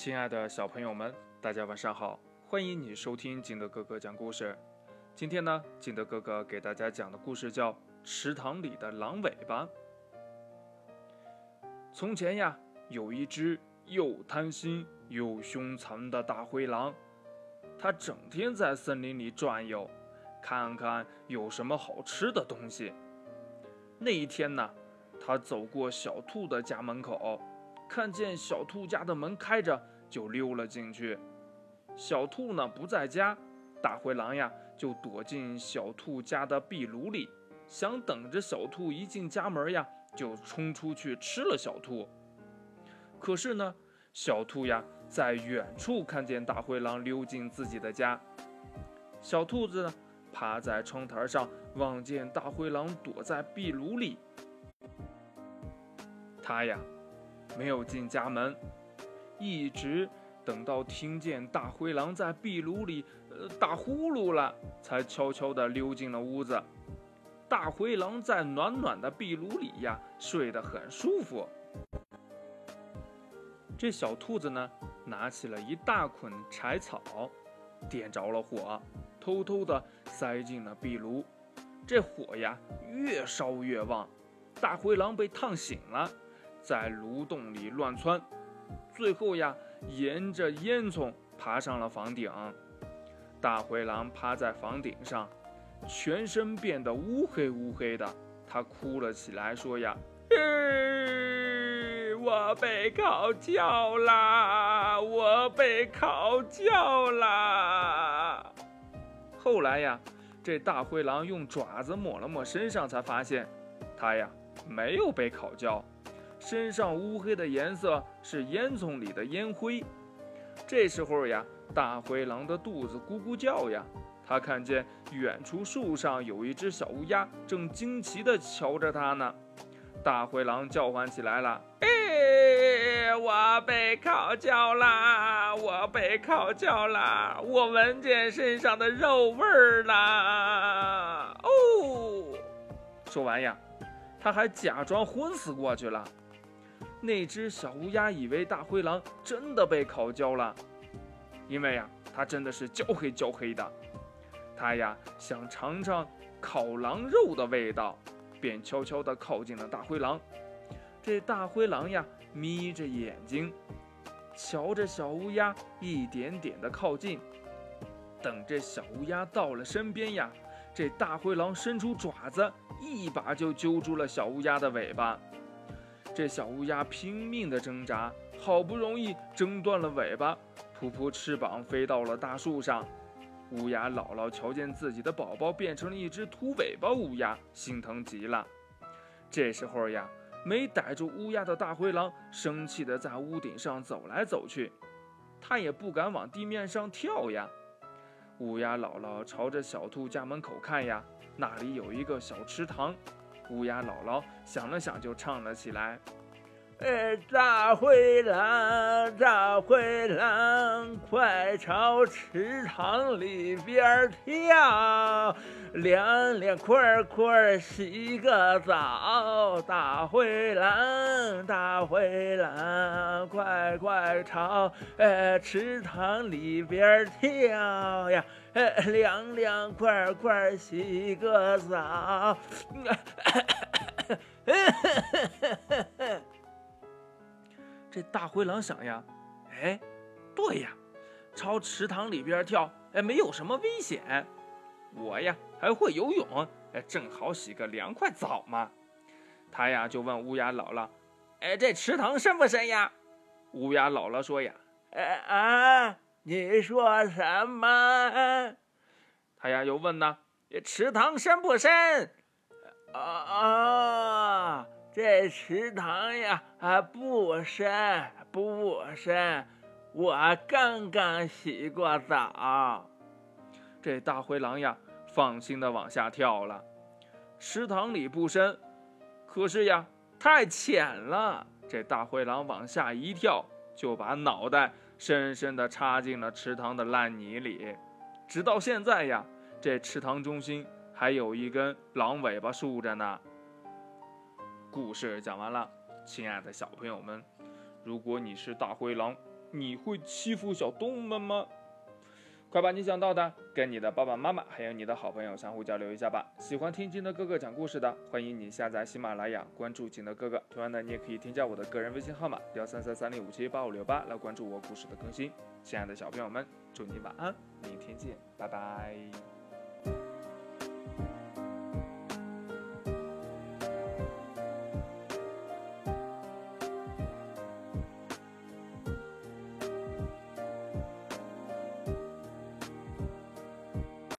亲爱的小朋友们，大家晚上好！欢迎你收听金德哥哥讲故事。今天呢，金德哥哥给大家讲的故事叫《池塘里的狼尾巴》。从前呀，有一只又贪心又凶残的大灰狼，它整天在森林里转悠，看看有什么好吃的东西。那一天呢，它走过小兔的家门口。看见小兔家的门开着，就溜了进去。小兔呢不在家，大灰狼呀就躲进小兔家的壁炉里，想等着小兔一进家门呀，就冲出去吃了小兔。可是呢，小兔呀在远处看见大灰狼溜进自己的家，小兔子呢趴在窗台上，望见大灰狼躲在壁炉里，它呀。没有进家门，一直等到听见大灰狼在壁炉里呃打呼噜了，才悄悄地溜进了屋子。大灰狼在暖暖的壁炉里呀，睡得很舒服。这小兔子呢，拿起了一大捆柴草，点着了火，偷偷地塞进了壁炉。这火呀，越烧越旺，大灰狼被烫醒了。在炉洞里乱窜，最后呀，沿着烟囱爬上了房顶。大灰狼趴在房顶上，全身变得乌黑乌黑的，他哭了起来，说呀：“我被烤焦啦！我被烤焦啦！”后来呀，这大灰狼用爪子抹了抹身上，才发现，他呀没有被烤焦。身上乌黑的颜色是烟囱里的烟灰。这时候呀，大灰狼的肚子咕咕叫呀。他看见远处树上有一只小乌鸦，正惊奇地瞧着他呢。大灰狼叫唤起来了：“哎，我被烤焦啦！我被烤焦啦！我闻见身上的肉味儿啦！”哦，说完呀，他还假装昏死过去了。那只小乌鸦以为大灰狼真的被烤焦了，因为呀，它真的是焦黑焦黑的。它呀想尝尝烤狼肉的味道，便悄悄地靠近了大灰狼。这大灰狼呀眯着眼睛，瞧着小乌鸦一点点的靠近。等这小乌鸦到了身边呀，这大灰狼伸出爪子，一把就揪住了小乌鸦的尾巴。这小乌鸦拼命地挣扎，好不容易挣断了尾巴，扑扑翅膀飞到了大树上。乌鸦姥姥瞧见自己的宝宝变成了一只秃尾巴乌鸦，心疼极了。这时候呀，没逮住乌鸦的大灰狼生气地在屋顶上走来走去，它也不敢往地面上跳呀。乌鸦姥姥朝着小兔家门口看呀，那里有一个小池塘。乌鸦姥姥想了想，就唱了起来：“哎，大灰狼，大灰狼，快朝池塘里边跳，凉凉快快洗个澡。大灰狼，大灰狼，快快朝哎池塘里边跳呀！”凉凉快快洗个澡，这大灰狼想呀，哎，对呀，朝池塘里边跳，哎，没有什么危险。我呀还会游泳，哎，正好洗个凉快澡嘛。他呀就问乌鸦姥姥，哎，这池塘深不深呀？乌鸦姥姥说呀，哎啊。你说什么？他呀又问呢，池塘深不深？啊，这池塘呀啊不深不深，我刚刚洗过澡。这大灰狼呀放心的往下跳了。池塘里不深，可是呀太浅了。这大灰狼往下一跳，就把脑袋。深深的插进了池塘的烂泥里，直到现在呀，这池塘中心还有一根狼尾巴竖着呢。故事讲完了，亲爱的小朋友们，如果你是大灰狼，你会欺负小动物们吗？快把你想到的跟你的爸爸妈妈还有你的好朋友相互交流一下吧。喜欢听金德哥哥讲故事的，欢迎你下载喜马拉雅，关注金德哥哥。同样的，你也可以添加我的个人微信号码幺三三三零五七八五六八来关注我故事的更新。亲爱的小朋友们，祝你晚安，明天见，拜拜。